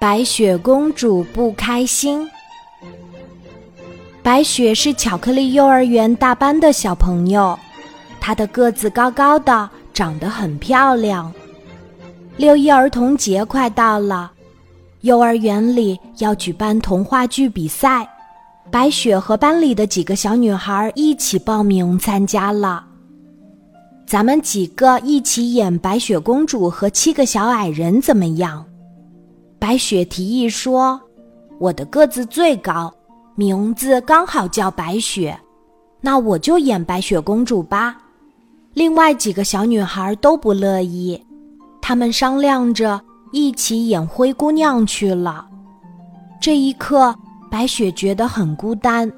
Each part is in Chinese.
白雪公主不开心。白雪是巧克力幼儿园大班的小朋友，她的个子高高的，长得很漂亮。六一儿童节快到了，幼儿园里要举办童话剧比赛，白雪和班里的几个小女孩一起报名参加了。咱们几个一起演白雪公主和七个小矮人怎么样？白雪提议说：“我的个子最高，名字刚好叫白雪，那我就演白雪公主吧。”另外几个小女孩都不乐意，她们商量着一起演灰姑娘去了。这一刻，白雪觉得很孤单。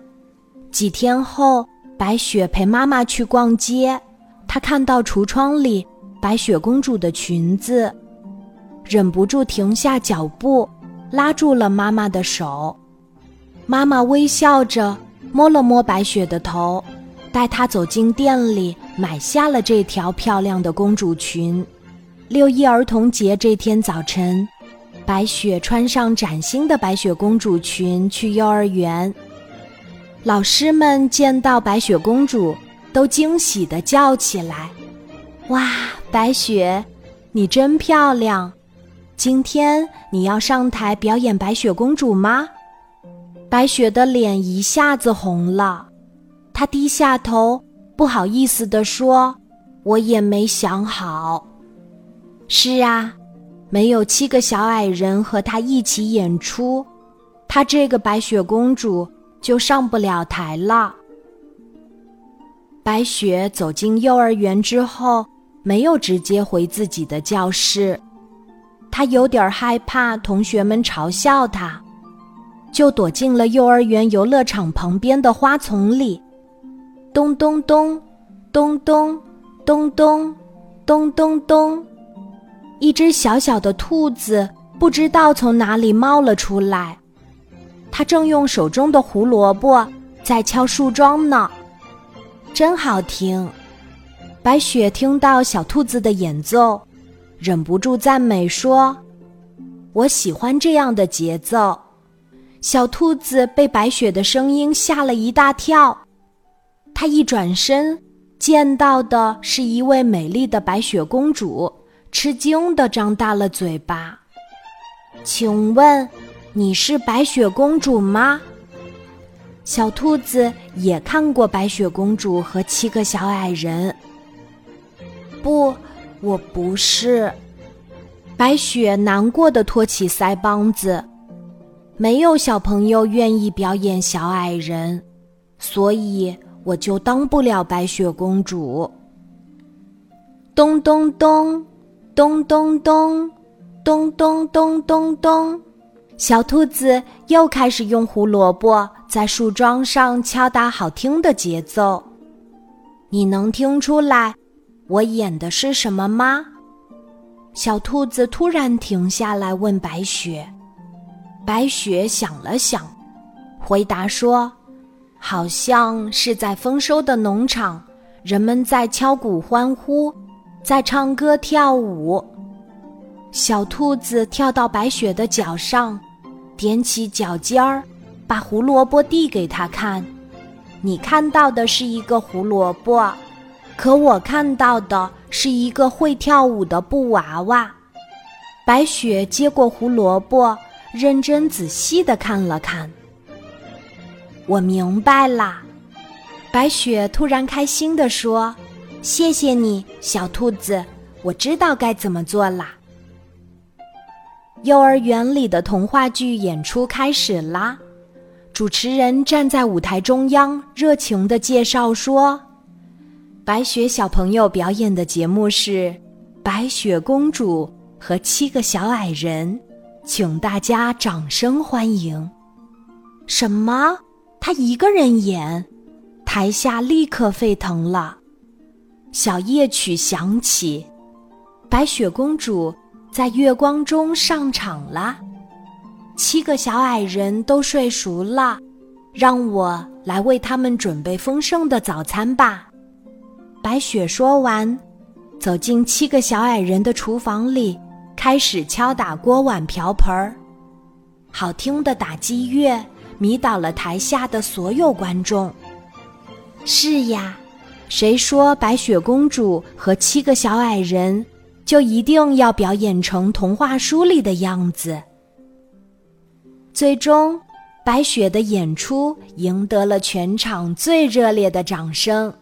几天后，白雪陪妈妈去逛街，她看到橱窗里白雪公主的裙子。忍不住停下脚步，拉住了妈妈的手。妈妈微笑着摸了摸白雪的头，带她走进店里，买下了这条漂亮的公主裙。六一儿童节这天早晨，白雪穿上崭新的白雪公主裙去幼儿园。老师们见到白雪公主，都惊喜地叫起来：“哇，白雪，你真漂亮！”今天你要上台表演白雪公主吗？白雪的脸一下子红了，她低下头，不好意思地说：“我也没想好。”是啊，没有七个小矮人和她一起演出，她这个白雪公主就上不了台了。白雪走进幼儿园之后，没有直接回自己的教室。他有点害怕同学们嘲笑他，就躲进了幼儿园游乐场旁边的花丛里。咚咚咚，咚咚，咚咚，咚咚咚，一只小小的兔子不知道从哪里冒了出来，它正用手中的胡萝卜在敲树桩呢，真好听。白雪听到小兔子的演奏。忍不住赞美说：“我喜欢这样的节奏。”小兔子被白雪的声音吓了一大跳，它一转身，见到的是一位美丽的白雪公主，吃惊的张大了嘴巴。“请问，你是白雪公主吗？”小兔子也看过白雪公主和七个小矮人。不。我不是，白雪难过的托起腮帮子。没有小朋友愿意表演小矮人，所以我就当不了白雪公主。咚咚咚，咚咚咚，咚咚咚咚咚，小兔子又开始用胡萝卜在树桩上敲打好听的节奏。你能听出来？我演的是什么吗？小兔子突然停下来问白雪。白雪想了想，回答说：“好像是在丰收的农场，人们在敲鼓欢呼，在唱歌跳舞。”小兔子跳到白雪的脚上，踮起脚尖儿，把胡萝卜递给他看。你看到的是一个胡萝卜。可我看到的是一个会跳舞的布娃娃。白雪接过胡萝卜，认真仔细的看了看。我明白啦，白雪突然开心的说：“谢谢你，小兔子，我知道该怎么做啦。”幼儿园里的童话剧演出开始啦，主持人站在舞台中央，热情的介绍说。白雪小朋友表演的节目是《白雪公主和七个小矮人》，请大家掌声欢迎。什么？他一个人演？台下立刻沸腾了。小夜曲响起，白雪公主在月光中上场啦。七个小矮人都睡熟了，让我来为他们准备丰盛的早餐吧。白雪说完，走进七个小矮人的厨房里，开始敲打锅碗瓢盆儿。好听的打击乐迷倒了台下的所有观众。是呀，谁说白雪公主和七个小矮人就一定要表演成童话书里的样子？最终，白雪的演出赢得了全场最热烈的掌声。